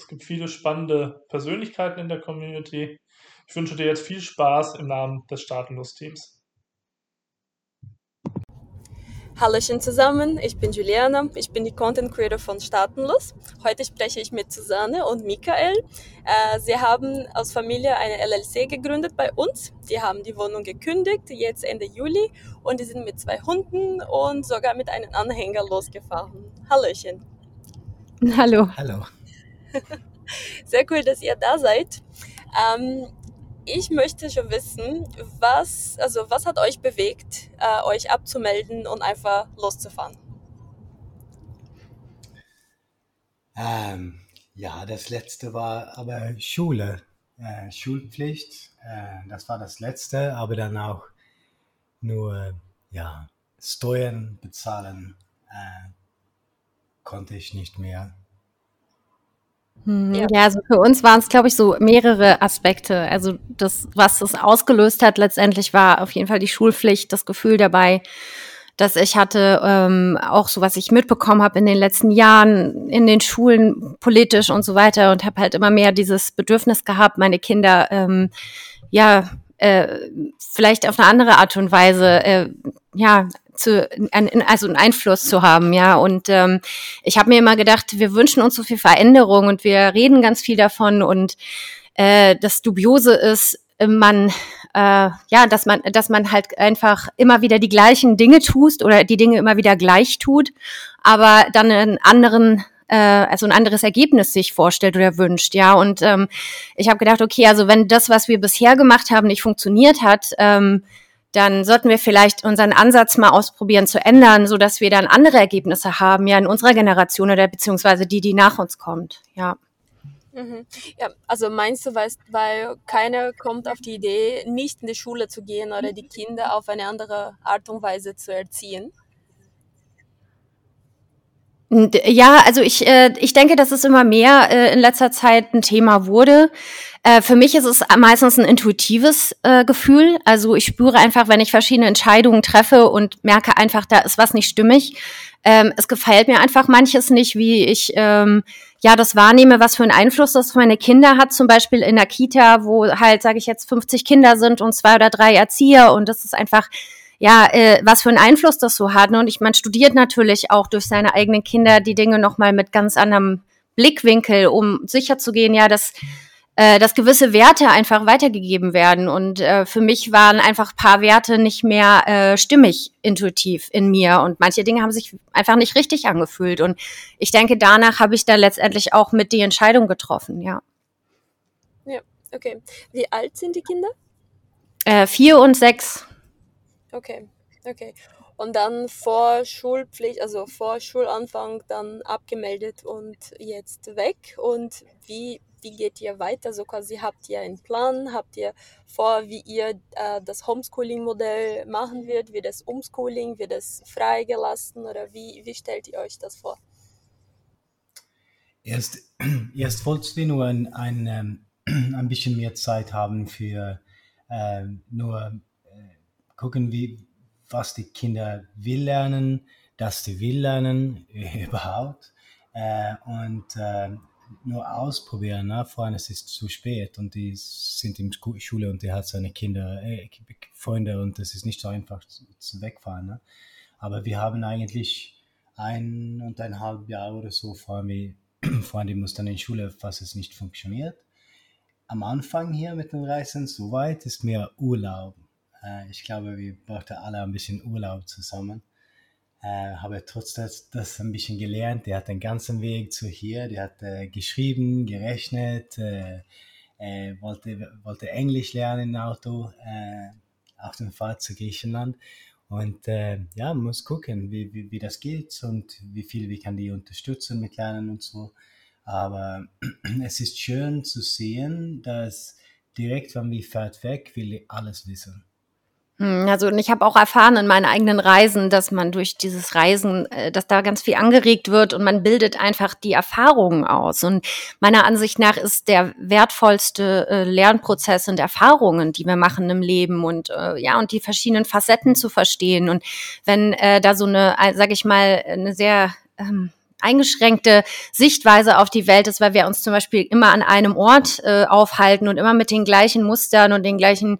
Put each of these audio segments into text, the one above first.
Es gibt viele spannende Persönlichkeiten in der Community. Ich wünsche dir jetzt viel Spaß im Namen des Staatenlos-Teams. Hallöchen zusammen, ich bin Juliana, ich bin die Content Creator von Staatenlos. Heute spreche ich mit Susanne und Michael. Äh, sie haben als Familie eine LLC gegründet bei uns. Die haben die Wohnung gekündigt, jetzt Ende Juli, und die sind mit zwei Hunden und sogar mit einem Anhänger losgefahren. Hallöchen. Hallo. Hallo. Sehr cool, dass ihr da seid. Ähm, ich möchte schon wissen, was, also was hat euch bewegt, äh, euch abzumelden und einfach loszufahren? Ähm, ja, das letzte war aber Schule, äh, Schulpflicht. Äh, das war das letzte, aber dann auch nur ja, Steuern bezahlen äh, konnte ich nicht mehr. Hm, ja. ja, also für uns waren es, glaube ich, so mehrere Aspekte. Also das, was es ausgelöst hat, letztendlich war auf jeden Fall die Schulpflicht, das Gefühl dabei, dass ich hatte, ähm, auch so was ich mitbekommen habe in den letzten Jahren in den Schulen politisch und so weiter und habe halt immer mehr dieses Bedürfnis gehabt, meine Kinder ähm, ja äh, vielleicht auf eine andere Art und Weise äh, ja zu, also einen Einfluss zu haben, ja. Und ähm, ich habe mir immer gedacht, wir wünschen uns so viel Veränderung und wir reden ganz viel davon und äh, das Dubiose ist, man äh, ja, dass man, dass man halt einfach immer wieder die gleichen Dinge tust oder die Dinge immer wieder gleich tut, aber dann einen anderen äh, also ein anderes Ergebnis sich vorstellt oder wünscht, ja. Und ähm, ich habe gedacht, okay, also wenn das, was wir bisher gemacht haben, nicht funktioniert hat, ähm, dann sollten wir vielleicht unseren Ansatz mal ausprobieren zu ändern, so dass wir dann andere Ergebnisse haben, ja, in unserer Generation oder beziehungsweise die, die nach uns kommt, ja. Mhm. Ja, also meinst du, weil, weil keiner kommt auf die Idee, nicht in die Schule zu gehen oder die Kinder auf eine andere Art und Weise zu erziehen? Ja, also ich, äh, ich denke, dass es immer mehr äh, in letzter Zeit ein Thema wurde. Äh, für mich ist es meistens ein intuitives äh, Gefühl. Also ich spüre einfach, wenn ich verschiedene Entscheidungen treffe und merke einfach, da ist was nicht stimmig. Ähm, es gefällt mir einfach manches nicht, wie ich ähm, ja das wahrnehme, was für einen Einfluss das auf meine Kinder hat. Zum Beispiel in der Kita, wo halt, sage ich jetzt, 50 Kinder sind und zwei oder drei Erzieher und das ist einfach ja, äh, was für einen Einfluss das so hat. Ne? Und ich, man studiert natürlich auch durch seine eigenen Kinder die Dinge nochmal mit ganz anderem Blickwinkel, um sicherzugehen, ja, dass, äh, dass gewisse Werte einfach weitergegeben werden. Und äh, für mich waren einfach paar Werte nicht mehr äh, stimmig intuitiv in mir. Und manche Dinge haben sich einfach nicht richtig angefühlt. Und ich denke, danach habe ich da letztendlich auch mit die Entscheidung getroffen, ja. Ja, okay. Wie alt sind die Kinder? Äh, vier und sechs. Okay, okay. Und dann vor Schulpflicht, also vor Schulanfang dann abgemeldet und jetzt weg. Und wie, wie geht ihr weiter? So quasi habt ihr einen Plan? Habt ihr vor, wie ihr äh, das Homeschooling-Modell machen wird? Wird das Umschooling? Wird das freigelassen? Oder wie, wie stellt ihr euch das vor? Erst, erst wollten wir nur ein, ein, ähm, ein bisschen mehr Zeit haben für äh, nur gucken, wie, was die Kinder will lernen, dass die will lernen überhaupt äh, und äh, nur ausprobieren. Ne? Vor allem es ist zu spät und die sind in Schule und die hat seine Kinder, äh, Freunde und es ist nicht so einfach zu, zu wegfahren. Ne? Aber wir haben eigentlich ein und ein halb Jahr oder so vor vor allem die muss dann in Schule, was es nicht funktioniert. Am Anfang hier mit den Reisen, soweit ist mehr Urlaub äh, ich glaube, wir brauchten alle ein bisschen Urlaub zusammen. Äh, habe trotzdem das, ein bisschen gelernt. Der hat den ganzen Weg zu hier, der hat äh, geschrieben, gerechnet, äh, äh wollte, wollte Englisch lernen im Auto, äh, auf dem Fahrt zu Griechenland. Und ja, muss gucken, wie, wie, wie das geht und wie viel wir kann die unterstützen mit Lernen und so. Aber es ist schön zu sehen, dass direkt, wenn wir fährt weg, will alles wissen. Hm, also und ich habe auch erfahren in meinen eigenen Reisen, dass man durch dieses Reisen, äh, dass da ganz viel angeregt wird und man bildet einfach die Erfahrungen aus. Und meiner Ansicht nach ist der wertvollste äh, Lernprozess und Erfahrungen, die wir machen im Leben und äh, ja und die verschiedenen Facetten zu verstehen. Und wenn äh, da so eine, sage ich mal, eine sehr ähm, eingeschränkte Sichtweise auf die Welt ist, weil wir uns zum Beispiel immer an einem Ort äh, aufhalten und immer mit den gleichen Mustern und den gleichen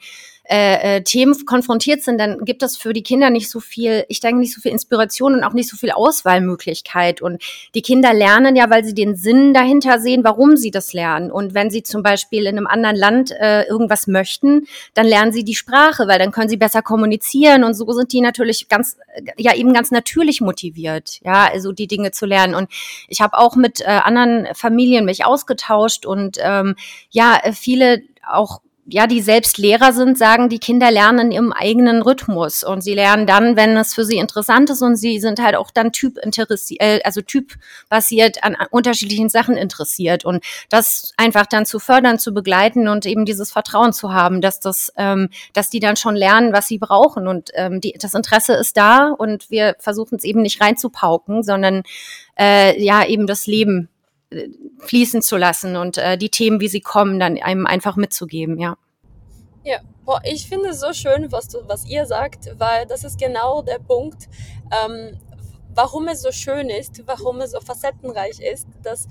äh, äh, Themen konfrontiert sind, dann gibt es für die Kinder nicht so viel, ich denke nicht so viel Inspiration und auch nicht so viel Auswahlmöglichkeit. Und die Kinder lernen ja, weil sie den Sinn dahinter sehen, warum sie das lernen. Und wenn sie zum Beispiel in einem anderen Land äh, irgendwas möchten, dann lernen sie die Sprache, weil dann können sie besser kommunizieren und so sind die natürlich ganz, ja eben ganz natürlich motiviert, ja, also die Dinge zu lernen. Und ich habe auch mit äh, anderen Familien mich ausgetauscht und ähm, ja, viele auch ja, die selbst Lehrer sind, sagen, die Kinder lernen im eigenen Rhythmus. Und sie lernen dann, wenn es für sie interessant ist und sie sind halt auch dann Typ interessiert, äh, also typbasiert an unterschiedlichen Sachen interessiert. Und das einfach dann zu fördern, zu begleiten und eben dieses Vertrauen zu haben, dass das, ähm, dass die dann schon lernen, was sie brauchen. Und ähm, die, das Interesse ist da und wir versuchen es eben nicht reinzupauken, sondern äh, ja eben das Leben fließen zu lassen und äh, die Themen, wie sie kommen, dann einem einfach mitzugeben, ja. Ja, boah, ich finde es so schön, was, du, was ihr sagt, weil das ist genau der Punkt, ähm, warum es so schön ist, warum es so facettenreich ist, dass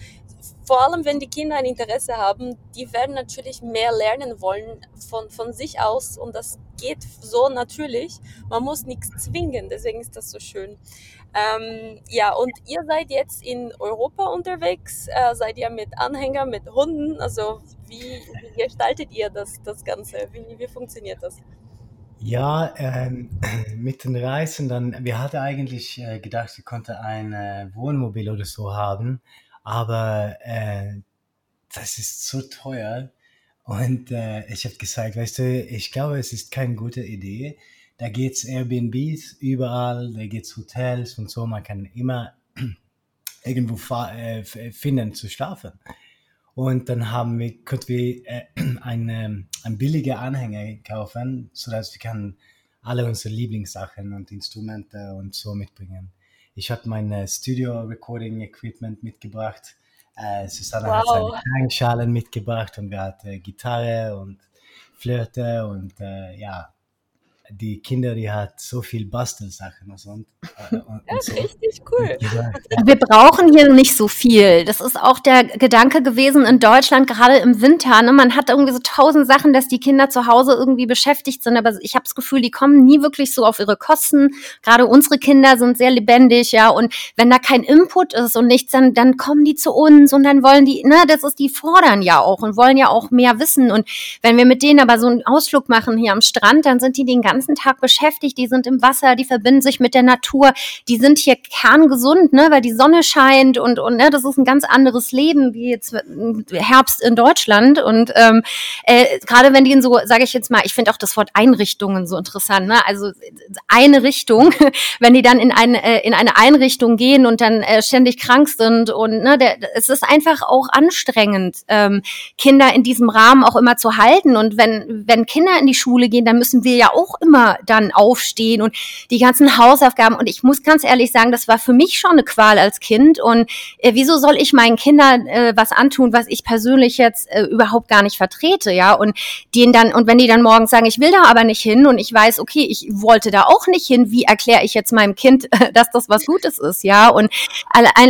vor allem wenn die Kinder ein Interesse haben, die werden natürlich mehr lernen wollen von, von sich aus und das geht so natürlich. Man muss nichts zwingen, deswegen ist das so schön. Ähm, ja, und ihr seid jetzt in Europa unterwegs, äh, seid ihr mit Anhängern, mit Hunden, also wie, wie gestaltet ihr das, das Ganze? Wie, wie funktioniert das? Ja, ähm, mit den Reisen, dann, wir hatten eigentlich äh, gedacht, wir konnten ein äh, Wohnmobil oder so haben, aber äh, das ist so teuer. Und äh, ich habe gesagt, weißt du, ich glaube, es ist keine gute Idee, da geht's Airbnbs überall, da geht's Hotels und so. Man kann immer irgendwo äh, finden zu schlafen. Und dann haben wir, konnten wir äh, eine, ein billiger Anhänger kaufen, sodass wir kann alle unsere Lieblingssachen und Instrumente und so mitbringen. Ich habe mein Studio Recording Equipment mitgebracht. Äh, Susanne wow. hat seine Klangschalen mitgebracht und wir hatten Gitarre und Flöte und äh, ja, die Kinder, die hat so viel Bastelsachen und, und, äh, und ja, so. richtig cool. Ja. Wir brauchen hier nicht so viel. Das ist auch der Gedanke gewesen in Deutschland, gerade im Winter. Ne? Man hat irgendwie so tausend Sachen, dass die Kinder zu Hause irgendwie beschäftigt sind, aber ich habe das Gefühl, die kommen nie wirklich so auf ihre Kosten. Gerade unsere Kinder sind sehr lebendig, ja. Und wenn da kein Input ist und nichts, dann, dann kommen die zu uns und dann wollen die, ne, das ist, die fordern ja auch und wollen ja auch mehr wissen. Und wenn wir mit denen aber so einen Ausflug machen hier am Strand, dann sind die den ganzen ganzen Tag beschäftigt, die sind im Wasser, die verbinden sich mit der Natur, die sind hier kerngesund, ne, weil die Sonne scheint und, und ne, das ist ein ganz anderes Leben wie jetzt Herbst in Deutschland. Und ähm, äh, gerade wenn die in so, sage ich jetzt mal, ich finde auch das Wort Einrichtungen so interessant, ne? Also eine Richtung, wenn die dann in eine, äh, in eine Einrichtung gehen und dann äh, ständig krank sind und ne, der, es ist einfach auch anstrengend, ähm, Kinder in diesem Rahmen auch immer zu halten. Und wenn, wenn Kinder in die Schule gehen, dann müssen wir ja auch immer dann aufstehen und die ganzen Hausaufgaben. Und ich muss ganz ehrlich sagen, das war für mich schon eine Qual als Kind. Und äh, wieso soll ich meinen Kindern äh, was antun, was ich persönlich jetzt äh, überhaupt gar nicht vertrete, ja? Und denen dann, und wenn die dann morgens sagen, ich will da aber nicht hin und ich weiß, okay, ich wollte da auch nicht hin, wie erkläre ich jetzt meinem Kind, dass das was Gutes ist, ja? Und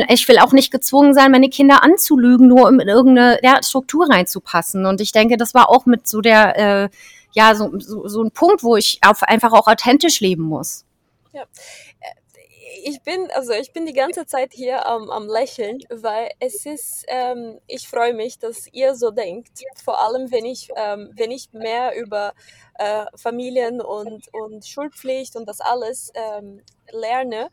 ich will auch nicht gezwungen sein, meine Kinder anzulügen, nur um in irgendeine ja, Struktur reinzupassen. Und ich denke, das war auch mit so der äh, ja, so, so, so ein Punkt, wo ich auf, einfach auch authentisch leben muss. Ja. Ich bin, also ich bin die ganze Zeit hier am, am Lächeln, weil es ist, ähm, ich freue mich, dass ihr so denkt. Vor allem, wenn ich, ähm, wenn ich mehr über äh, Familien und, und Schulpflicht und das alles ähm, lerne,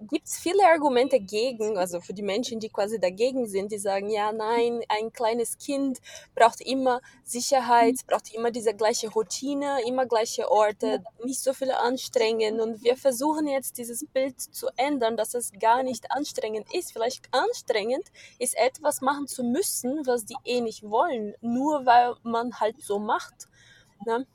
gibt es viele Argumente gegen, also für die Menschen, die quasi dagegen sind, die sagen, ja, nein, ein kleines Kind braucht immer Sicherheit, braucht immer diese gleiche Routine, immer gleiche Orte, nicht so viele anstrengen. Und wir versuchen jetzt dieses Bild zu ändern, dass es gar nicht anstrengend ist. Vielleicht anstrengend ist etwas machen zu müssen, was die eh nicht wollen, nur weil man halt so macht. Ne?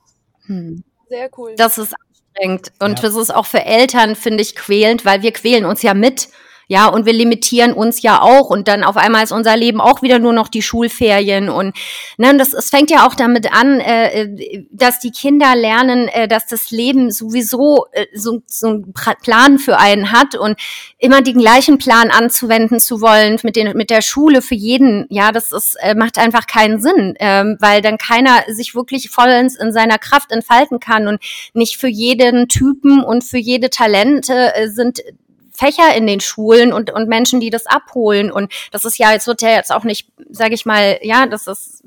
Hm. Sehr cool. Das ist anstrengend. Und ja. das ist auch für Eltern, finde ich, quälend, weil wir quälen uns ja mit. Ja, und wir limitieren uns ja auch. Und dann auf einmal ist unser Leben auch wieder nur noch die Schulferien. Und ne, das es fängt ja auch damit an, äh, äh dass die Kinder lernen, äh, dass das Leben sowieso äh, so, so einen Plan für einen hat und immer den gleichen Plan anzuwenden zu wollen mit den mit der Schule für jeden, ja, das ist äh, macht einfach keinen Sinn, ähm, weil dann keiner sich wirklich vollends in seiner Kraft entfalten kann. Und nicht für jeden Typen und für jede Talente äh, sind Fächer in den Schulen und, und Menschen, die das abholen. Und das ist ja, jetzt wird ja jetzt auch nicht, sage ich mal, ja, das ist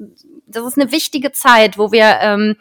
das ist eine wichtige Zeit, wo wir, ähm,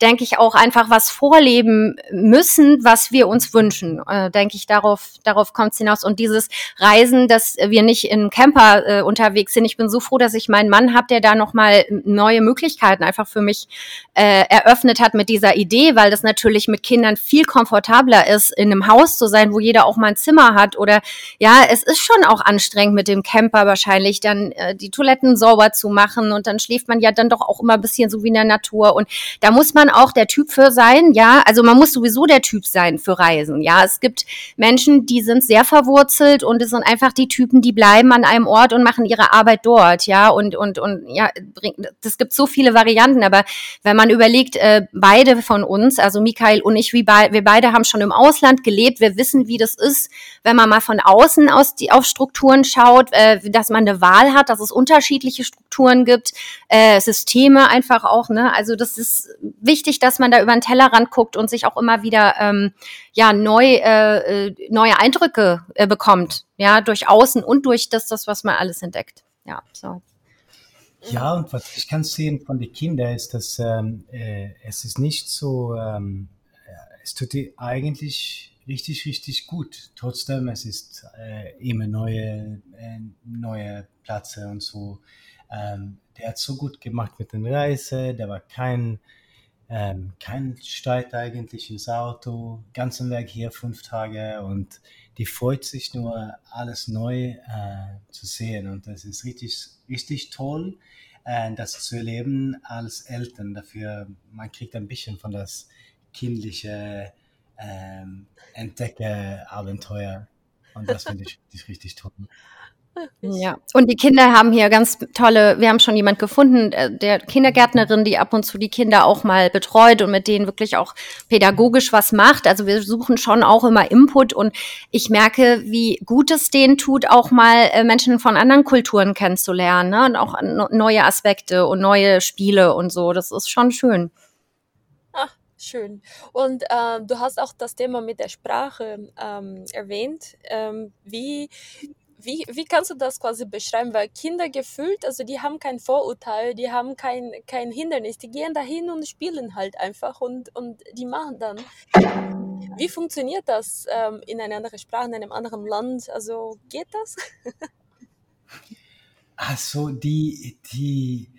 denke ich, auch einfach was vorleben müssen, was wir uns wünschen. Äh, denke ich, darauf, darauf kommt es hinaus. Und dieses Reisen, dass wir nicht in Camper äh, unterwegs sind. Ich bin so froh, dass ich meinen Mann habe, der da nochmal neue Möglichkeiten einfach für mich äh, eröffnet hat mit dieser Idee, weil das natürlich mit Kindern viel komfortabler ist, in einem Haus zu sein, wo jeder auch mal ein Zimmer hat. Oder ja, es ist schon auch anstrengend mit dem Camper wahrscheinlich, dann äh, die Toiletten sauber zu machen und dann schläft man ja dann doch auch immer ein bisschen so wie in der Natur. Und da muss man auch der Typ für sein, ja. Also man muss sowieso der Typ sein für Reisen, ja. Es gibt Menschen, die sind sehr verwurzelt und es sind einfach die Typen, die bleiben an einem Ort und machen ihre Arbeit dort, ja. Und, und, und ja, das gibt so viele Varianten. Aber wenn man überlegt, äh, beide von uns, also Michael und ich, wie be wir beide haben schon im Ausland gelebt, wir wissen, wie das ist, wenn man mal von außen aus die, auf Strukturen schaut, äh, dass man eine Wahl hat, dass es unterschiedliche Strukturen gibt, äh, Systeme einfach auch. Ne? Also das ist wichtig, dass man da über den Tellerrand guckt und sich auch immer wieder ähm, ja neu äh, äh, neue Eindrücke äh, bekommt, ja durch Außen und durch das, das was man alles entdeckt. Ja, so. Ja, und was ich kann sehen von den Kindern ist, dass ähm, äh, es ist nicht so, ähm, es tut die eigentlich richtig, richtig gut. Trotzdem, es ist äh, immer neue, äh, neue Plätze und so. Ähm, der hat so gut gemacht mit den Reise, der war kein, ähm, kein Streit eigentlich ins Auto, ganzen Weg hier fünf Tage und die freut sich nur, alles neu äh, zu sehen und das ist richtig, richtig toll, äh, das zu erleben als Eltern. Dafür, man kriegt ein bisschen von das kindliche ähm, Entdecke-Abenteuer und das finde ich, ich richtig toll. Ja, und die Kinder haben hier ganz tolle, wir haben schon jemand gefunden, äh, der Kindergärtnerin, die ab und zu die Kinder auch mal betreut und mit denen wirklich auch pädagogisch was macht. Also wir suchen schon auch immer Input und ich merke, wie gut es denen tut, auch mal äh, Menschen von anderen Kulturen kennenzulernen ne? und auch neue Aspekte und neue Spiele und so. Das ist schon schön. Ach, schön. Und äh, du hast auch das Thema mit der Sprache ähm, erwähnt. Ähm, wie wie, wie kannst du das quasi beschreiben? Weil Kinder gefühlt, also die haben kein Vorurteil, die haben kein, kein Hindernis, die gehen dahin und spielen halt einfach und, und die machen dann. Wie funktioniert das ähm, in einer anderen Sprache, in einem anderen Land? Also geht das? also die, die,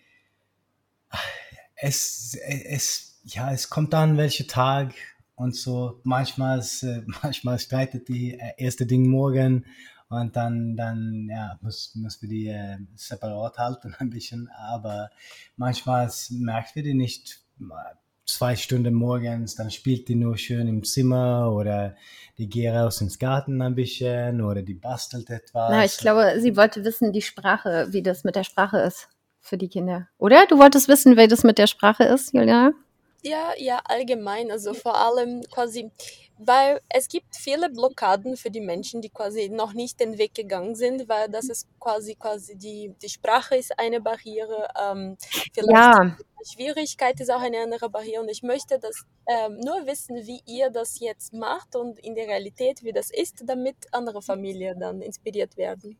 es, es, ja, es kommt an, welcher Tag und so. Manchmal, äh, manchmal streitet die äh, erste Ding morgen und dann, dann ja, muss, muss wir die äh, separat halten ein bisschen. Aber manchmal merkt wir die nicht zwei Stunden morgens, dann spielt die nur schön im Zimmer oder die geht raus ins Garten ein bisschen oder die bastelt etwas. Na, ich glaube, sie wollte wissen, die Sprache, wie das mit der Sprache ist für die Kinder. Oder? Du wolltest wissen, wie das mit der Sprache ist, Julia? Ja, ja, allgemein. Also vor allem quasi, weil es gibt viele Blockaden für die Menschen, die quasi noch nicht den Weg gegangen sind, weil das ist quasi quasi die, die Sprache ist eine Barriere, ähm, vielleicht Ja, die Schwierigkeit ist auch eine andere Barriere und ich möchte das ähm, nur wissen, wie ihr das jetzt macht und in der Realität, wie das ist, damit andere Familien dann inspiriert werden.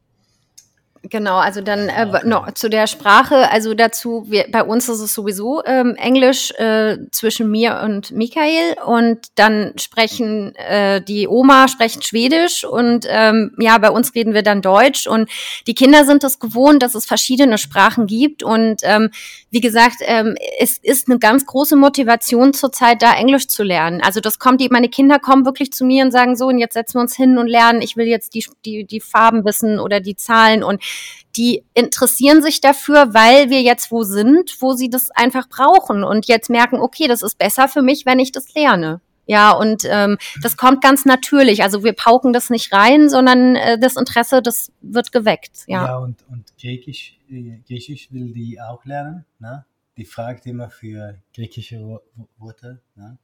Genau, also dann äh, okay. noch zu der Sprache, also dazu, wir, bei uns ist es sowieso ähm, Englisch äh, zwischen mir und Michael. Und dann sprechen äh, die Oma sprechen Schwedisch. Und ähm, ja, bei uns reden wir dann Deutsch. Und die Kinder sind es gewohnt, dass es verschiedene Sprachen gibt. Und ähm, wie gesagt, ähm, es ist eine ganz große Motivation zurzeit, da Englisch zu lernen. Also das kommt, die, meine Kinder kommen wirklich zu mir und sagen so, und jetzt setzen wir uns hin und lernen, ich will jetzt die, die, die Farben wissen oder die Zahlen. Und die interessieren sich dafür, weil wir jetzt wo sind, wo sie das einfach brauchen und jetzt merken, okay, das ist besser für mich, wenn ich das lerne. Ja, und ähm, das kommt ganz natürlich. Also wir pauken das nicht rein, sondern äh, das Interesse, das wird geweckt. Ja, ja und, und Griechisch, äh, Griechisch will die auch lernen. Ne? Die fragt immer für griechische Worte, ne?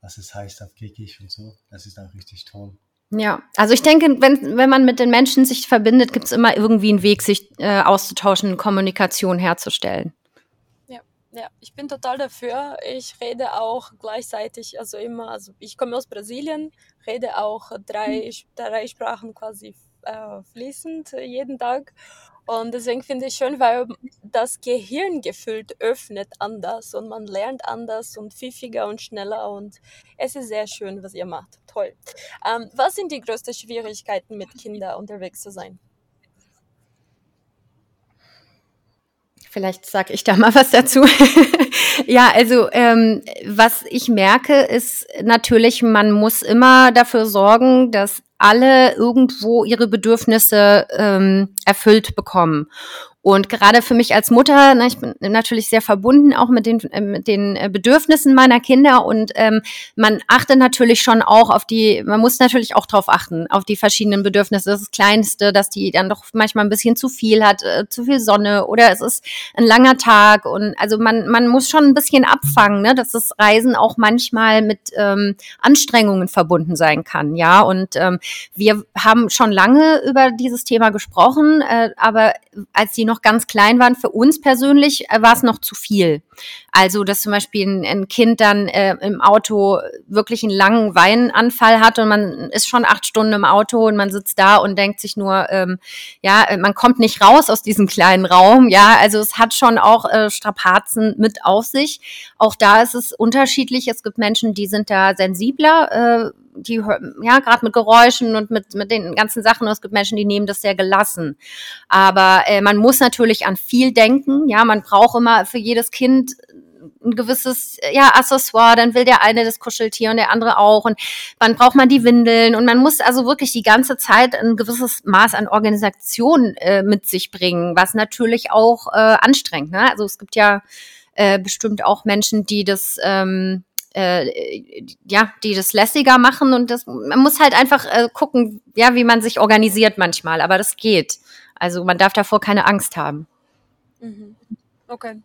was es heißt auf Griechisch und so. Das ist auch richtig toll. Ja, also ich denke, wenn, wenn man mit den Menschen sich verbindet, gibt es immer irgendwie einen Weg, sich äh, auszutauschen, Kommunikation herzustellen. Ja, ja, ich bin total dafür. Ich rede auch gleichzeitig, also immer, also ich komme aus Brasilien, rede auch drei, drei Sprachen quasi äh, fließend jeden Tag. Und deswegen finde ich schön, weil das Gehirn gefühlt öffnet anders und man lernt anders und pfiffiger und schneller und es ist sehr schön, was ihr macht. Toll. Ähm, was sind die größten Schwierigkeiten, mit Kindern unterwegs zu sein? Vielleicht sage ich da mal was dazu. ja, also ähm, was ich merke, ist natürlich, man muss immer dafür sorgen, dass alle irgendwo ihre Bedürfnisse ähm, erfüllt bekommen. Und gerade für mich als Mutter, na, ich bin natürlich sehr verbunden auch mit den, äh, mit den äh, Bedürfnissen meiner Kinder und ähm, man achtet natürlich schon auch auf die, man muss natürlich auch drauf achten, auf die verschiedenen Bedürfnisse. Das Kleinste, dass die dann doch manchmal ein bisschen zu viel hat, äh, zu viel Sonne oder es ist ein langer Tag und also man, man muss schon ein bisschen abfangen, ne, dass das Reisen auch manchmal mit ähm, Anstrengungen verbunden sein kann, ja. Und ähm, wir haben schon lange über dieses Thema gesprochen, äh, aber als die noch ganz klein waren, für uns persönlich äh, war es noch zu viel. Also, dass zum Beispiel ein, ein Kind dann äh, im Auto wirklich einen langen Weinanfall hat und man ist schon acht Stunden im Auto und man sitzt da und denkt sich nur, ähm, ja, äh, man kommt nicht raus aus diesem kleinen Raum. Ja, also es hat schon auch äh, Strapazen mit auf sich. Auch da ist es unterschiedlich. Es gibt Menschen, die sind da sensibler. Äh, die ja gerade mit Geräuschen und mit mit den ganzen Sachen. Es gibt Menschen, die nehmen das sehr gelassen. Aber äh, man muss natürlich an viel denken. Ja, man braucht immer für jedes Kind ein gewisses ja Accessoire, dann will der eine das Kuscheltier und der andere auch und wann braucht man die Windeln und man muss also wirklich die ganze Zeit ein gewisses Maß an Organisation äh, mit sich bringen, was natürlich auch äh, anstrengt. Ne? Also es gibt ja äh, bestimmt auch Menschen, die das ähm, äh, ja, die das lässiger machen und das, man muss halt einfach äh, gucken, ja, wie man sich organisiert manchmal, aber das geht. Also man darf davor keine Angst haben. Mhm. Okay.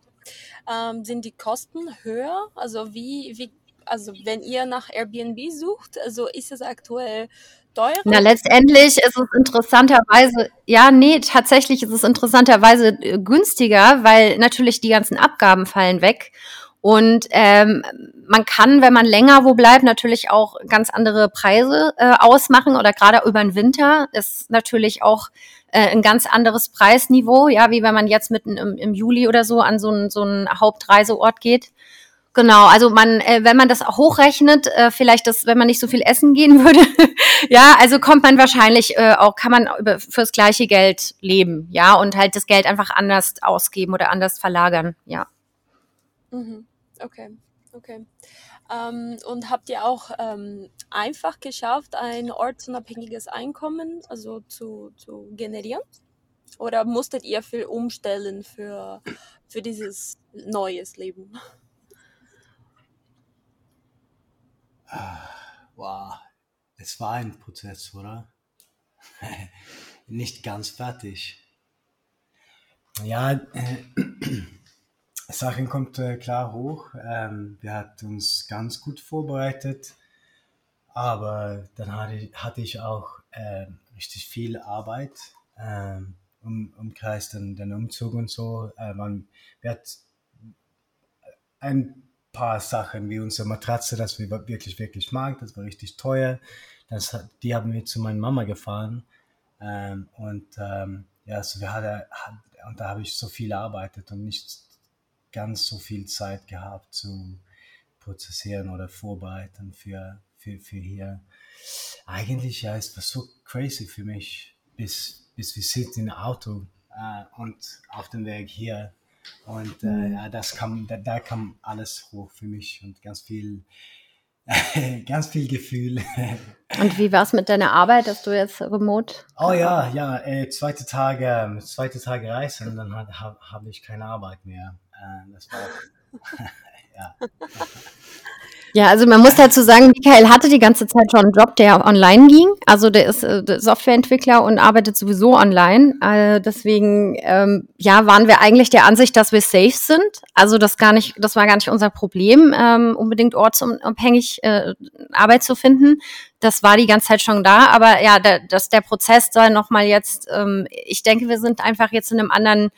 Ähm, sind die Kosten höher? Also wie, wie, also wenn ihr nach Airbnb sucht, also ist es aktuell teurer? Na, letztendlich ist es interessanterweise, ja, nee, tatsächlich ist es interessanterweise günstiger, weil natürlich die ganzen Abgaben fallen weg und ähm, man kann, wenn man länger wo bleibt, natürlich auch ganz andere Preise äh, ausmachen oder gerade über den Winter ist natürlich auch äh, ein ganz anderes Preisniveau, ja, wie wenn man jetzt mitten im, im Juli oder so an so einen so einen Hauptreiseort geht. Genau, also man, äh, wenn man das hochrechnet, äh, vielleicht das, wenn man nicht so viel essen gehen würde, ja, also kommt man wahrscheinlich äh, auch, kann man über, fürs gleiche Geld leben, ja, und halt das Geld einfach anders ausgeben oder anders verlagern, ja. Mhm. Okay, okay. Ähm, und habt ihr auch ähm, einfach geschafft, ein ortsunabhängiges Einkommen also zu, zu generieren? Oder musstet ihr viel umstellen für, für dieses neues Leben? Ah, wow, es war ein Prozess, oder? Nicht ganz fertig. Ja, äh, Sachen kommt äh, klar hoch. Ähm, wir hatten uns ganz gut vorbereitet, aber dann hatte, hatte ich auch äh, richtig viel Arbeit ähm, um, umkreist, den, den Umzug und so. Äh, man, wir hatten ein paar Sachen wie unsere Matratze, das wir wirklich, wirklich mag, das war richtig teuer. Das, die haben wir zu meiner Mama gefahren ähm, und ähm, ja, so wir hatten, und da habe ich so viel gearbeitet und nicht ganz so viel Zeit gehabt zu prozessieren oder vorbereiten für, für, für hier. Eigentlich, ja, ist das so crazy für mich, bis, bis wir sitzen im Auto äh, und auf dem Weg hier. Und äh, mhm. ja, das kam, da, da kam alles hoch für mich und ganz viel ganz viel Gefühl. Und wie war es mit deiner Arbeit, dass du jetzt remote? Oh ja, ja, äh, zweite Tage, zweite Tage reisen, dann habe hab ich keine Arbeit mehr. Äh, das war, ja. Ja, also man muss dazu sagen, Michael hatte die ganze Zeit schon einen Job, der online ging. Also der ist äh, Softwareentwickler und arbeitet sowieso online. Äh, deswegen ähm, ja, waren wir eigentlich der Ansicht, dass wir safe sind. Also das gar nicht, das war gar nicht unser Problem, ähm, unbedingt ortsunabhängig äh, Arbeit zu finden. Das war die ganze Zeit schon da. Aber ja, der, dass der Prozess da nochmal jetzt, ähm, ich denke, wir sind einfach jetzt in einem anderen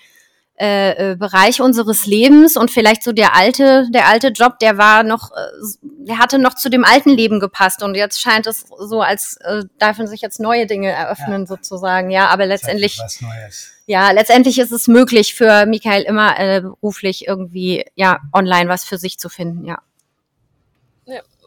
äh, äh, Bereich unseres Lebens und vielleicht so der alte, der alte Job, der war noch, äh, der hatte noch zu dem alten Leben gepasst und jetzt scheint es so, als äh, dürfen sich jetzt neue Dinge eröffnen ja. sozusagen, ja, aber letztendlich, ja, letztendlich ist es möglich für Michael immer äh, beruflich irgendwie, ja, online was für sich zu finden, ja.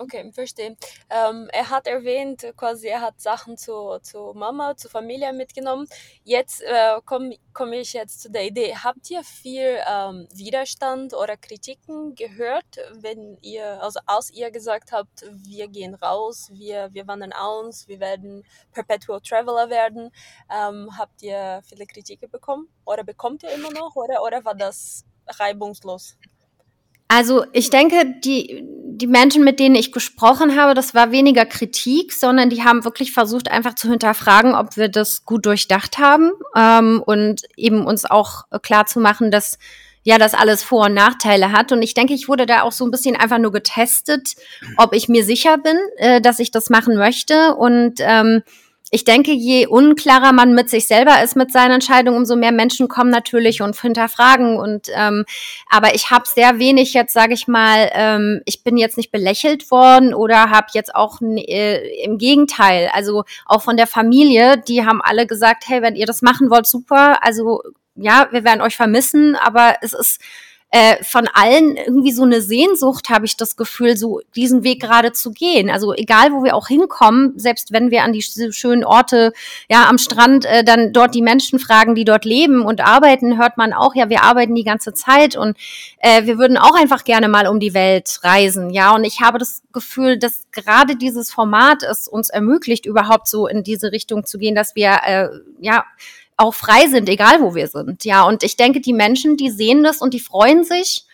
Okay, verstehe. Ähm, er hat erwähnt, quasi er hat Sachen zu, zu Mama, zu Familie mitgenommen. Jetzt äh, komme komm ich jetzt zu der Idee. Habt ihr viel ähm, Widerstand oder Kritiken gehört, wenn ihr, also als ihr gesagt habt, wir gehen raus, wir, wir wandern aus, wir werden Perpetual Traveler werden? Ähm, habt ihr viele Kritiken bekommen? Oder bekommt ihr immer noch? Oder, oder war das reibungslos? Also ich denke, die, die Menschen, mit denen ich gesprochen habe, das war weniger Kritik, sondern die haben wirklich versucht, einfach zu hinterfragen, ob wir das gut durchdacht haben ähm, und eben uns auch klar zu machen, dass ja das alles Vor- und Nachteile hat. Und ich denke, ich wurde da auch so ein bisschen einfach nur getestet, ob ich mir sicher bin, äh, dass ich das machen möchte. Und ähm, ich denke, je unklarer man mit sich selber ist mit seinen Entscheidungen, umso mehr Menschen kommen natürlich und hinterfragen. Und ähm, aber ich habe sehr wenig jetzt, sage ich mal, ähm, ich bin jetzt nicht belächelt worden oder habe jetzt auch äh, im Gegenteil, also auch von der Familie, die haben alle gesagt, hey, wenn ihr das machen wollt, super. Also ja, wir werden euch vermissen, aber es ist äh, von allen irgendwie so eine Sehnsucht, habe ich das Gefühl, so diesen Weg gerade zu gehen. Also egal, wo wir auch hinkommen, selbst wenn wir an die schönen Orte, ja, am Strand, äh, dann dort die Menschen fragen, die dort leben und arbeiten, hört man auch, ja, wir arbeiten die ganze Zeit und äh, wir würden auch einfach gerne mal um die Welt reisen, ja. Und ich habe das Gefühl, dass gerade dieses Format es uns ermöglicht, überhaupt so in diese Richtung zu gehen, dass wir, äh, ja, auch frei sind, egal wo wir sind. Ja, und ich denke, die Menschen, die sehen das und die freuen sich.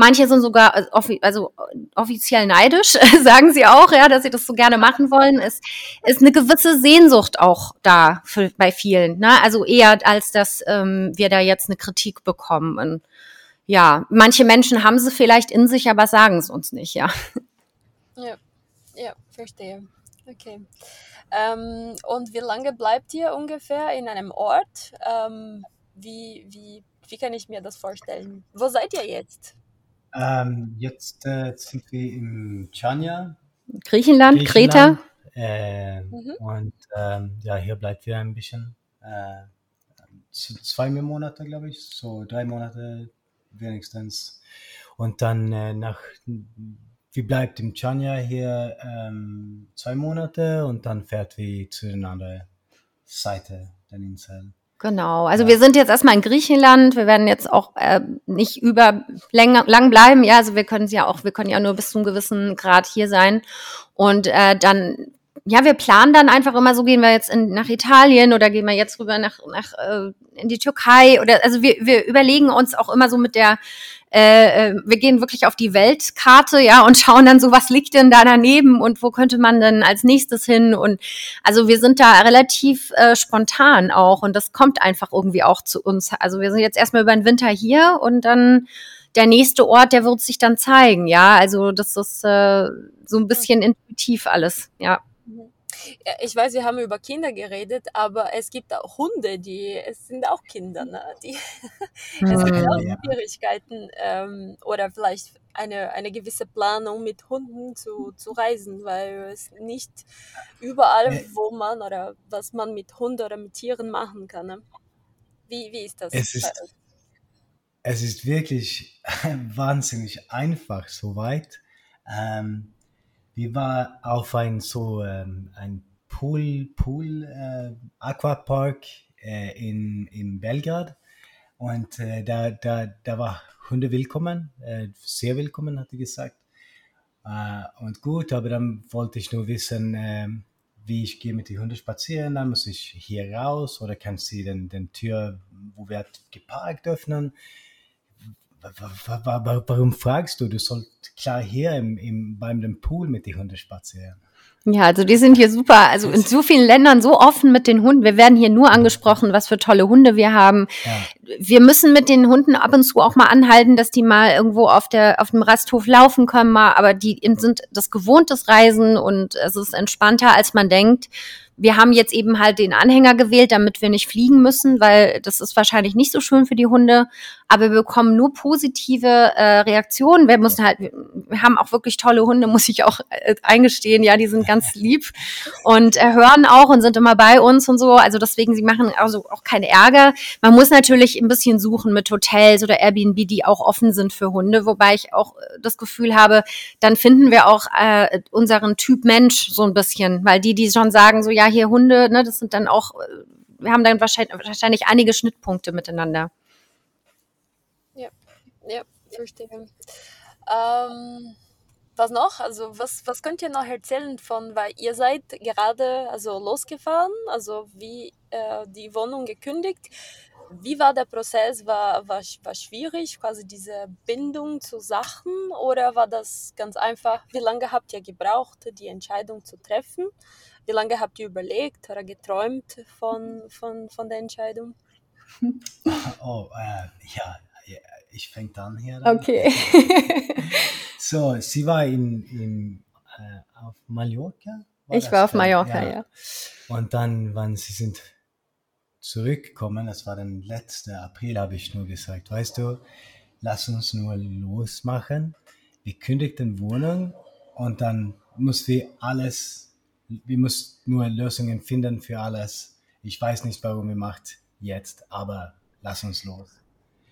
Manche sind sogar äh, also offiziell neidisch, sagen sie auch, ja, dass sie das so gerne machen wollen. Es ist eine gewisse Sehnsucht auch da für, bei vielen. Ne? Also eher als dass ähm, wir da jetzt eine Kritik bekommen. Und ja, manche Menschen haben sie vielleicht in sich, aber sagen es uns nicht, ja. Ja, ja, verstehe. Okay. Ähm, und wie lange bleibt ihr ungefähr in einem Ort? Ähm, wie, wie, wie kann ich mir das vorstellen? Wo seid ihr jetzt? Ähm, jetzt äh, sind wir im Chania. Griechenland, Griechenland. Kreta. Äh, mhm. Und ähm, ja, hier bleibt wir ein bisschen. Äh, zwei Monate, glaube ich, so drei Monate wenigstens. Und dann äh, nach wir bleibt im Chania hier ähm, zwei Monate und dann fährt wir zu den anderen Seite der Insel. Genau, also ja. wir sind jetzt erstmal in Griechenland. Wir werden jetzt auch äh, nicht über länger, lang bleiben. Ja, also wir können ja auch, wir können ja nur bis zu einem gewissen Grad hier sein. Und äh, dann, ja, wir planen dann einfach immer so, gehen wir jetzt in, nach Italien oder gehen wir jetzt rüber nach, nach äh, in die Türkei oder also wir, wir überlegen uns auch immer so mit der äh, äh, wir gehen wirklich auf die Weltkarte, ja, und schauen dann so, was liegt denn da daneben und wo könnte man denn als nächstes hin? Und also wir sind da relativ äh, spontan auch und das kommt einfach irgendwie auch zu uns. Also wir sind jetzt erstmal über den Winter hier und dann der nächste Ort, der wird sich dann zeigen, ja. Also das ist äh, so ein bisschen intuitiv alles, ja. Ich weiß, wir haben über Kinder geredet, aber es gibt auch Hunde, die, es sind auch Kinder, ne? die, es gibt auch ja. Schwierigkeiten ähm, oder vielleicht eine, eine gewisse Planung mit Hunden zu, zu reisen, weil es nicht überall, wo man oder was man mit Hunden oder mit Tieren machen kann. Ne? Wie, wie ist das? Es ist, es ist wirklich wahnsinnig einfach soweit. Ähm, wir waren auf ein so ähm, ein Pool, Pool äh, Aquapark äh, in, in Belgrad und äh, da, da, da war Hunde willkommen, äh, sehr willkommen, hat er gesagt. Äh, und gut, aber dann wollte ich nur wissen, ähm, wie ich gehe mit den Hunden spazieren, dann muss ich hier raus oder kann sie den, den Tür, wo wir geparkt öffnen. Warum fragst du? Du sollst klar hier im, im, beim dem Pool mit den Hunden spazieren. Ja, also die sind hier super, also in so vielen Ländern so offen mit den Hunden. Wir werden hier nur angesprochen, was für tolle Hunde wir haben. Ja. Wir müssen mit den Hunden ab und zu auch mal anhalten, dass die mal irgendwo auf der auf dem Rasthof laufen können, mal, aber die sind das gewohntes Reisen und es ist entspannter, als man denkt wir haben jetzt eben halt den Anhänger gewählt, damit wir nicht fliegen müssen, weil das ist wahrscheinlich nicht so schön für die Hunde. Aber wir bekommen nur positive äh, Reaktionen. Wir müssen halt, wir haben auch wirklich tolle Hunde, muss ich auch äh, eingestehen. Ja, die sind ganz lieb und äh, hören auch und sind immer bei uns und so. Also deswegen, sie machen also auch keinen Ärger. Man muss natürlich ein bisschen suchen mit Hotels oder Airbnb, die auch offen sind für Hunde, wobei ich auch äh, das Gefühl habe, dann finden wir auch äh, unseren Typ Mensch so ein bisschen, weil die, die schon sagen, so ja, hier Hunde, ne, das sind dann auch, äh, wir haben dann wahrscheinlich, wahrscheinlich einige Schnittpunkte miteinander. Ja, ja, verstehe. Ähm, was noch? Also was, was könnt ihr noch erzählen von, weil ihr seid gerade also losgefahren, also wie äh, die Wohnung gekündigt. Wie war der Prozess? War, war, war schwierig, quasi diese Bindung zu Sachen oder war das ganz einfach? Wie lange habt ihr gebraucht, die Entscheidung zu treffen? Wie lange habt ihr überlegt oder geträumt von, von, von der Entscheidung? Oh, äh, ja, ich fange dann hier an. Okay. so, sie war in, in, äh, auf Mallorca? War ich war auf Mallorca, ja. ja. Und dann, wann sie sind zurückgekommen, das war dann letzte April, habe ich nur gesagt, weißt du, lass uns nur losmachen. Wir kündigen Wohnung und dann muss wir alles wir müssen nur Lösungen finden für alles. Ich weiß nicht, warum ihr macht jetzt, aber lass uns los.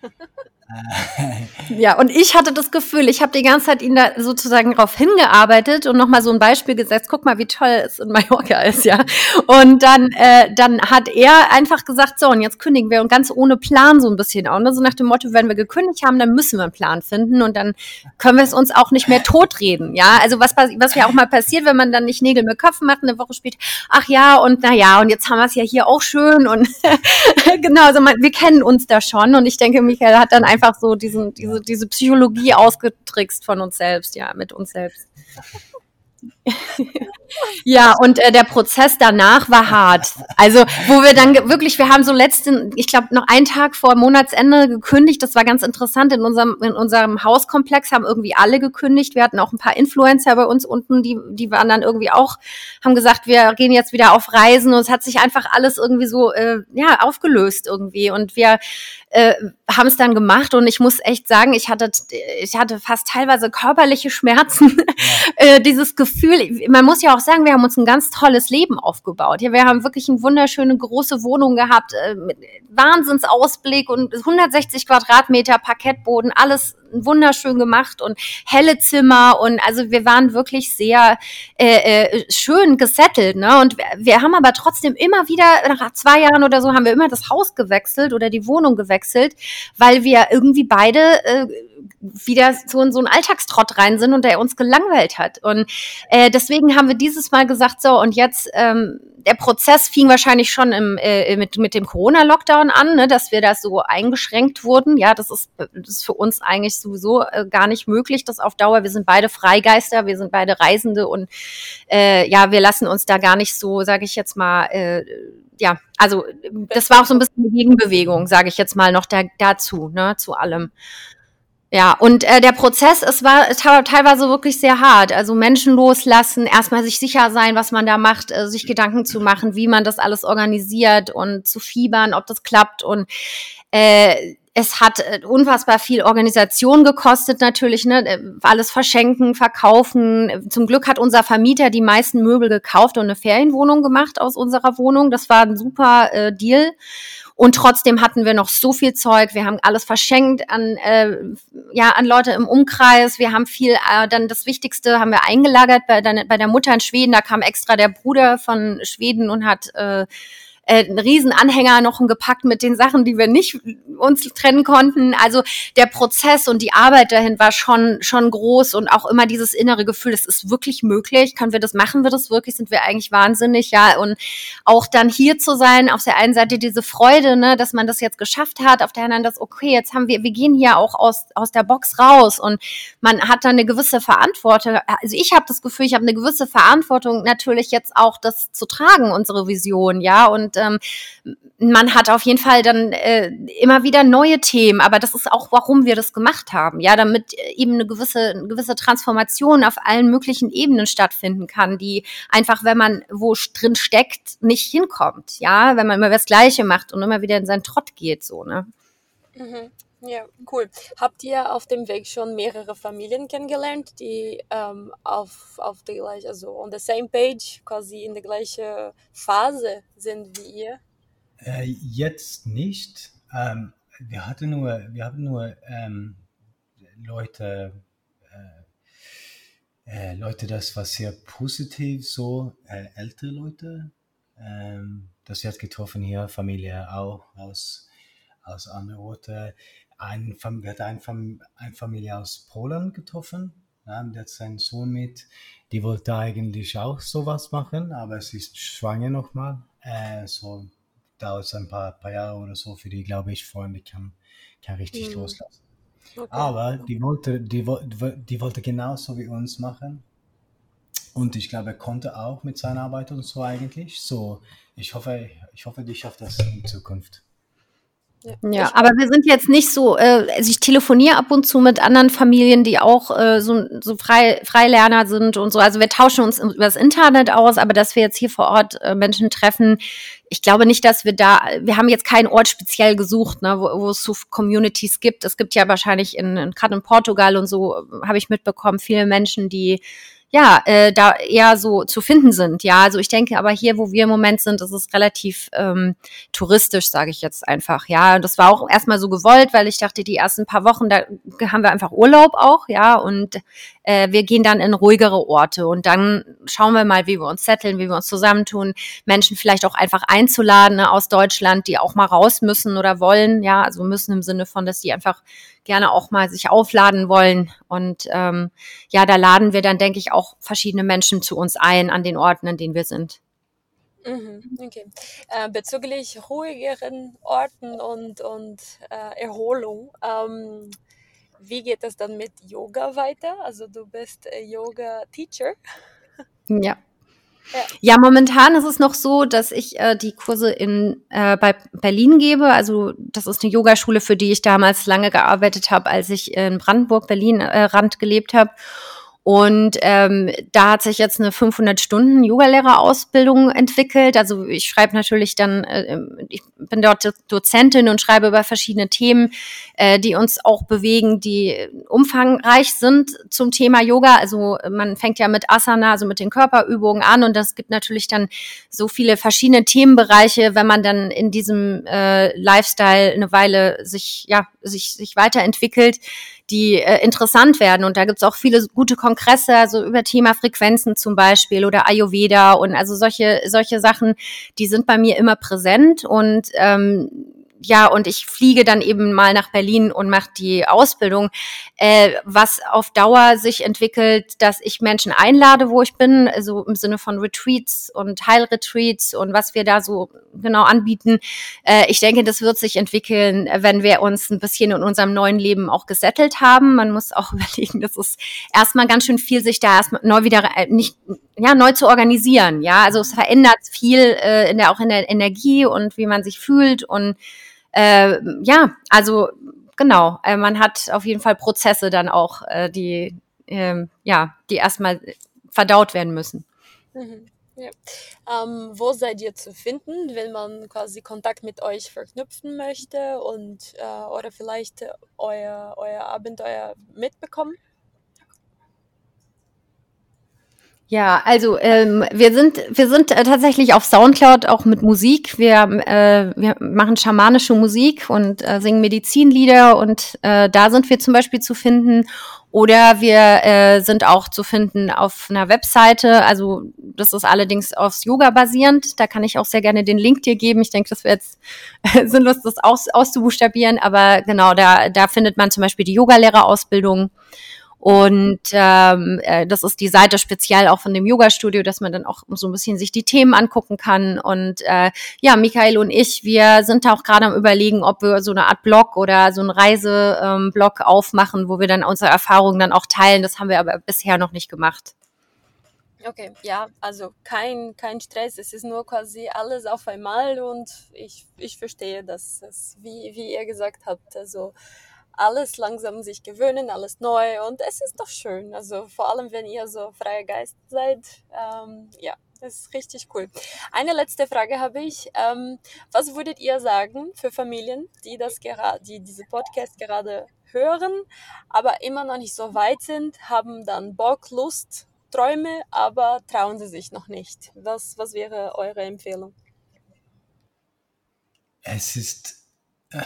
ja, und ich hatte das Gefühl, ich habe die ganze Zeit ihn da sozusagen darauf hingearbeitet und nochmal so ein Beispiel gesetzt, guck mal, wie toll es in Mallorca ist, ja. Und dann, äh, dann hat er einfach gesagt, so, und jetzt kündigen wir und ganz ohne Plan so ein bisschen auch. Ne? So nach dem Motto, wenn wir gekündigt haben, dann müssen wir einen Plan finden und dann können wir es uns auch nicht mehr totreden, ja. Also was, was ja auch mal passiert, wenn man dann nicht Nägel mit Köpfen macht, eine Woche später, ach ja, und na ja, und jetzt haben wir es ja hier auch schön und genau, also man, wir kennen uns da schon und ich denke, Michael hat dann einfach einfach so diesen, diese, diese Psychologie ausgetrickst von uns selbst, ja, mit uns selbst. ja, und äh, der Prozess danach war hart. Also, wo wir dann wirklich, wir haben so letzten, ich glaube, noch einen Tag vor Monatsende gekündigt. Das war ganz interessant. In unserem, in unserem Hauskomplex haben irgendwie alle gekündigt. Wir hatten auch ein paar Influencer bei uns unten, die, die waren dann irgendwie auch, haben gesagt, wir gehen jetzt wieder auf Reisen und es hat sich einfach alles irgendwie so, äh, ja, aufgelöst irgendwie. Und wir äh, haben es dann gemacht und ich muss echt sagen, ich hatte, ich hatte fast teilweise körperliche Schmerzen. Äh, dieses Gefühl, man muss ja auch sagen, wir haben uns ein ganz tolles Leben aufgebaut. Ja, wir haben wirklich eine wunderschöne große Wohnung gehabt, äh, mit Wahnsinnsausblick und 160 Quadratmeter Parkettboden, alles wunderschön gemacht und helle Zimmer und also wir waren wirklich sehr äh, äh, schön gesettelt, ne? Und wir, haben aber trotzdem immer wieder nach zwei Jahren oder so haben wir immer das Haus gewechselt oder die Wohnung gewechselt, weil wir irgendwie beide äh, wieder so in so einen Alltagstrott rein sind und der uns gelangweilt hat. Und äh, deswegen haben wir dieses Mal gesagt, so und jetzt ähm, der Prozess fing wahrscheinlich schon im, äh, mit, mit dem Corona-Lockdown an, ne, dass wir da so eingeschränkt wurden. Ja, das ist, das ist für uns eigentlich sowieso äh, gar nicht möglich, das auf Dauer. Wir sind beide Freigeister, wir sind beide Reisende und äh, ja, wir lassen uns da gar nicht so, sage ich jetzt mal, äh, ja, also das war auch so ein bisschen eine Gegenbewegung, sage ich jetzt mal noch da, dazu, ne, zu allem. Ja, und äh, der Prozess, es war teilweise wirklich sehr hart. Also Menschen loslassen, erstmal sich sicher sein, was man da macht, äh, sich Gedanken zu machen, wie man das alles organisiert und zu fiebern, ob das klappt. Und äh, es hat äh, unfassbar viel Organisation gekostet natürlich, ne? Äh, alles verschenken, verkaufen. Zum Glück hat unser Vermieter die meisten Möbel gekauft und eine Ferienwohnung gemacht aus unserer Wohnung. Das war ein super äh, Deal. Und trotzdem hatten wir noch so viel Zeug. Wir haben alles verschenkt an, äh, ja, an Leute im Umkreis. Wir haben viel, äh, dann das Wichtigste haben wir eingelagert bei, bei der Mutter in Schweden. Da kam extra der Bruder von Schweden und hat äh, äh, einen riesen Anhänger noch gepackt mit den Sachen, die wir nicht uns trennen konnten. Also der Prozess und die Arbeit dahin war schon, schon groß und auch immer dieses innere Gefühl, es ist wirklich möglich. Können wir das machen? Wir das wirklich? Sind wir eigentlich wahnsinnig? Ja, und auch dann hier zu sein, auf der einen Seite diese Freude, ne, dass man das jetzt geschafft hat, auf der anderen das, okay, jetzt haben wir, wir gehen hier auch aus, aus der Box raus und man hat dann eine gewisse Verantwortung. Also ich habe das Gefühl, ich habe eine gewisse Verantwortung natürlich jetzt auch das zu tragen, unsere Vision, ja, und ähm, man hat auf jeden Fall dann äh, immer wieder neue Themen, aber das ist auch, warum wir das gemacht haben, ja, damit äh, eben eine gewisse, eine gewisse Transformation auf allen möglichen Ebenen stattfinden kann, die einfach, wenn man wo drin steckt, nicht hinkommt, ja, wenn man immer das Gleiche macht und immer wieder in seinen Trott geht, so, ne. Mhm. Ja, cool. Habt ihr auf dem Weg schon mehrere Familien kennengelernt, die ähm, auf, auf der gleichen, also on the same page, quasi in der gleichen Phase sind wie ihr? Äh, jetzt nicht. Ähm, wir hatten nur, wir haben nur ähm, Leute, äh, äh, Leute, das war sehr positiv, so äh, ältere Leute. Ähm, das wird getroffen hier, Familie auch aus, aus anderen Orten ein, wir hatten ein, ein Familie aus Polen getroffen. Ja, der hat seinen Sohn mit. Die wollte eigentlich auch sowas machen, aber sie ist schwanger nochmal. Äh, so dauert es ein paar, paar Jahre oder so für die, glaube ich, Freunde kann, kann richtig mhm. loslassen. Okay. Aber die wollte, die, die wollte genauso wie uns machen. Und ich glaube, er konnte auch mit seiner Arbeit und so eigentlich. So, ich hoffe, ich hoffe, die schafft das in Zukunft. Ja, aber wir sind jetzt nicht so, äh, also ich telefoniere ab und zu mit anderen Familien, die auch äh, so, so frei, Freilerner sind und so. Also wir tauschen uns über das Internet aus, aber dass wir jetzt hier vor Ort äh, Menschen treffen, ich glaube nicht, dass wir da, wir haben jetzt keinen Ort speziell gesucht, ne, wo, wo es so Communities gibt. Es gibt ja wahrscheinlich in, in gerade in Portugal und so, habe ich mitbekommen, viele Menschen, die ja, äh, da eher so zu finden sind. Ja, also ich denke aber hier, wo wir im Moment sind, ist es relativ ähm, touristisch, sage ich jetzt einfach. Ja, und das war auch erstmal so gewollt, weil ich dachte, die ersten paar Wochen, da haben wir einfach Urlaub auch, ja, und äh, wir gehen dann in ruhigere Orte und dann schauen wir mal, wie wir uns setteln, wie wir uns zusammentun, Menschen vielleicht auch einfach einzuladen ne, aus Deutschland, die auch mal raus müssen oder wollen, ja, also müssen im Sinne von, dass die einfach gerne auch mal sich aufladen wollen. Und ähm, ja, da laden wir dann, denke ich, auch verschiedene Menschen zu uns ein an den Orten, an denen wir sind. Mhm, okay. Äh, bezüglich ruhigeren Orten und, und äh, Erholung, ähm, wie geht es dann mit Yoga weiter? Also du bist äh, Yoga-Teacher. Ja. Ja. momentan ist es noch so, dass ich äh, die Kurse in äh, bei Berlin gebe. Also das ist eine Yogaschule, für die ich damals lange gearbeitet habe, als ich in Brandenburg, Berlin äh, Rand gelebt habe. Und ähm, da hat sich jetzt eine 500 Stunden Yogalehrerausbildung entwickelt. Also ich schreibe natürlich dann, äh, ich bin dort Dozentin und schreibe über verschiedene Themen, äh, die uns auch bewegen, die umfangreich sind zum Thema Yoga. Also man fängt ja mit Asana, also mit den Körperübungen an und das gibt natürlich dann so viele verschiedene Themenbereiche, wenn man dann in diesem äh, Lifestyle eine Weile sich ja sich sich weiterentwickelt die äh, interessant werden. Und da gibt's auch viele gute Kongresse, also über Thema Frequenzen zum Beispiel oder Ayurveda und also solche, solche Sachen, die sind bei mir immer präsent und ähm, ja, und ich fliege dann eben mal nach Berlin und mache die Ausbildung, äh, was auf Dauer sich entwickelt, dass ich Menschen einlade, wo ich bin, also im Sinne von Retreats und Heilretreats und was wir da so genau anbieten. Äh, ich denke, das wird sich entwickeln, wenn wir uns ein bisschen in unserem neuen Leben auch gesettelt haben. Man muss auch überlegen, das ist erstmal ganz schön viel, sich da erstmal neu wieder äh, nicht ja neu zu organisieren. Ja, also es verändert viel äh, in der auch in der Energie und wie man sich fühlt und äh, ja, also genau, äh, man hat auf jeden Fall Prozesse dann auch, äh, die äh, ja, die erstmal verdaut werden müssen. Mhm. Ja. Ähm, wo seid ihr zu finden, wenn man quasi Kontakt mit euch verknüpfen möchte und äh, oder vielleicht euer, euer Abenteuer mitbekommen? Ja, also ähm, wir sind wir sind äh, tatsächlich auf Soundcloud auch mit Musik. Wir äh, wir machen schamanische Musik und äh, singen Medizinlieder und äh, da sind wir zum Beispiel zu finden. Oder wir äh, sind auch zu finden auf einer Webseite. Also das ist allerdings aufs Yoga basierend. Da kann ich auch sehr gerne den Link dir geben. Ich denke, das wäre jetzt sinnlos, das aus, auszubuchstabieren. Aber genau, da da findet man zum Beispiel die Yogalehrerausbildung. Und ähm, äh, das ist die Seite speziell auch von dem Yoga-Studio, dass man dann auch so ein bisschen sich die Themen angucken kann. Und äh, ja, Michael und ich, wir sind da auch gerade am überlegen, ob wir so eine Art Blog oder so einen Reiseblog ähm, aufmachen, wo wir dann unsere Erfahrungen dann auch teilen. Das haben wir aber bisher noch nicht gemacht. Okay, ja, also kein, kein Stress, es ist nur quasi alles auf einmal und ich, ich verstehe das, das wie, wie ihr gesagt habt, also alles langsam sich gewöhnen, alles neu und es ist doch schön. Also vor allem, wenn ihr so freier Geist seid, ähm, ja, das ist richtig cool. Eine letzte Frage habe ich. Ähm, was würdet ihr sagen für Familien, die das gerade, die diese Podcast gerade hören, aber immer noch nicht so weit sind, haben dann Bock, Lust, Träume, aber trauen sie sich noch nicht? Was, was wäre eure Empfehlung? Es ist, äh,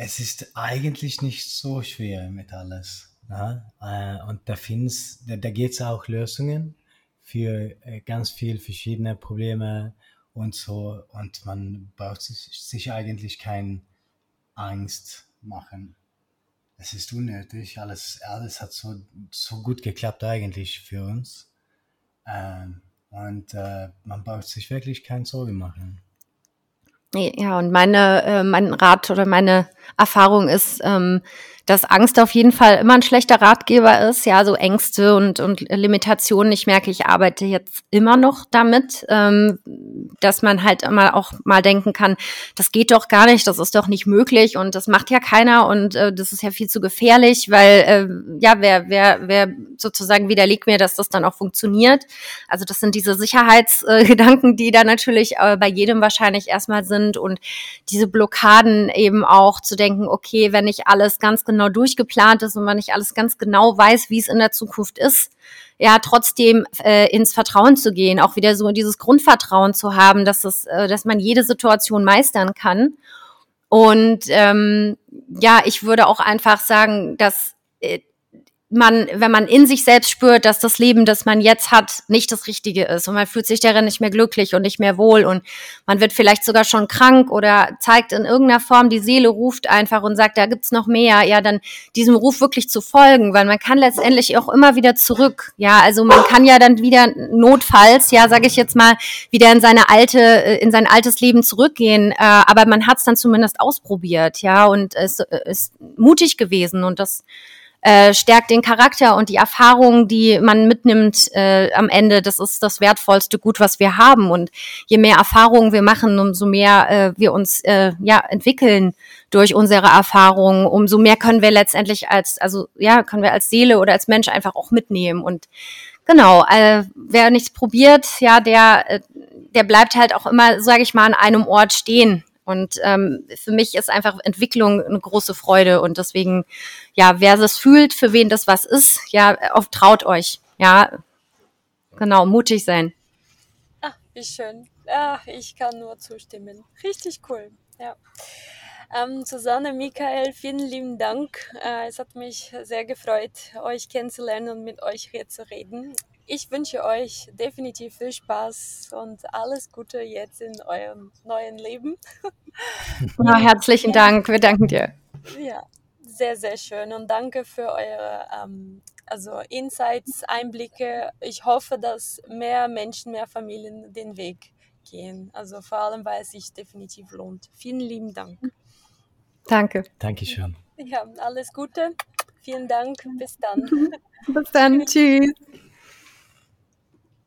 es ist eigentlich nicht so schwer mit alles. Ja? Äh, und da, find's, da, da geht es auch Lösungen für äh, ganz viele verschiedene Probleme und so. Und man braucht sich, sich eigentlich keine Angst machen. Es ist unnötig. Alles, alles hat so, so gut geklappt eigentlich für uns. Ähm, und äh, man braucht sich wirklich keine Sorgen machen. Ja, und meine, mein Rat oder meine Erfahrung ist, ähm, dass Angst auf jeden Fall immer ein schlechter Ratgeber ist, ja, so Ängste und, und Limitationen. Ich merke, ich arbeite jetzt immer noch damit, ähm, dass man halt immer auch mal denken kann, das geht doch gar nicht, das ist doch nicht möglich und das macht ja keiner und äh, das ist ja viel zu gefährlich, weil äh, ja, wer, wer, wer sozusagen widerlegt mir, dass das dann auch funktioniert. Also das sind diese Sicherheitsgedanken, äh, die da natürlich äh, bei jedem wahrscheinlich erstmal sind und diese Blockaden eben auch zu denken, okay, wenn ich alles ganz genau durchgeplant ist und man nicht alles ganz genau weiß, wie es in der Zukunft ist, ja, trotzdem äh, ins Vertrauen zu gehen, auch wieder so dieses Grundvertrauen zu haben, dass es, äh, dass man jede Situation meistern kann. Und ähm, ja, ich würde auch einfach sagen, dass äh, man, wenn man in sich selbst spürt, dass das Leben, das man jetzt hat, nicht das Richtige ist und man fühlt sich darin nicht mehr glücklich und nicht mehr wohl und man wird vielleicht sogar schon krank oder zeigt in irgendeiner Form, die Seele ruft einfach und sagt, da gibt's noch mehr, ja, dann diesem Ruf wirklich zu folgen, weil man kann letztendlich auch immer wieder zurück, ja, also man kann ja dann wieder notfalls, ja, sage ich jetzt mal, wieder in seine alte, äh, in sein altes Leben zurückgehen, äh, aber man hat's dann zumindest ausprobiert, ja, und es ist mutig gewesen und das äh, stärkt den Charakter und die Erfahrungen, die man mitnimmt äh, am Ende, das ist das wertvollste Gut, was wir haben. Und je mehr Erfahrungen wir machen, umso mehr äh, wir uns äh, ja entwickeln durch unsere Erfahrungen, umso mehr können wir letztendlich als, also ja, können wir als Seele oder als Mensch einfach auch mitnehmen. Und genau, äh, wer nichts probiert, ja, der, äh, der bleibt halt auch immer, sage ich mal, an einem Ort stehen und ähm, für mich ist einfach Entwicklung eine große Freude und deswegen, ja, wer es fühlt, für wen das was ist, ja, oft traut euch, ja, genau, mutig sein. Ach, wie schön. Ach, ich kann nur zustimmen. Richtig cool, ja. Ähm, Susanne, Michael, vielen lieben Dank. Äh, es hat mich sehr gefreut, euch kennenzulernen und mit euch hier zu reden. Ich wünsche euch definitiv viel Spaß und alles Gute jetzt in eurem neuen Leben. Ja, herzlichen Dank, wir danken dir. Ja, sehr, sehr schön und danke für eure ähm, also Insights, Einblicke. Ich hoffe, dass mehr Menschen, mehr Familien den Weg gehen. Also vor allem, weil es sich definitiv lohnt. Vielen lieben Dank. Danke. Dankeschön. Ja, alles Gute. Vielen Dank. Bis dann. Bis dann. Tschüss.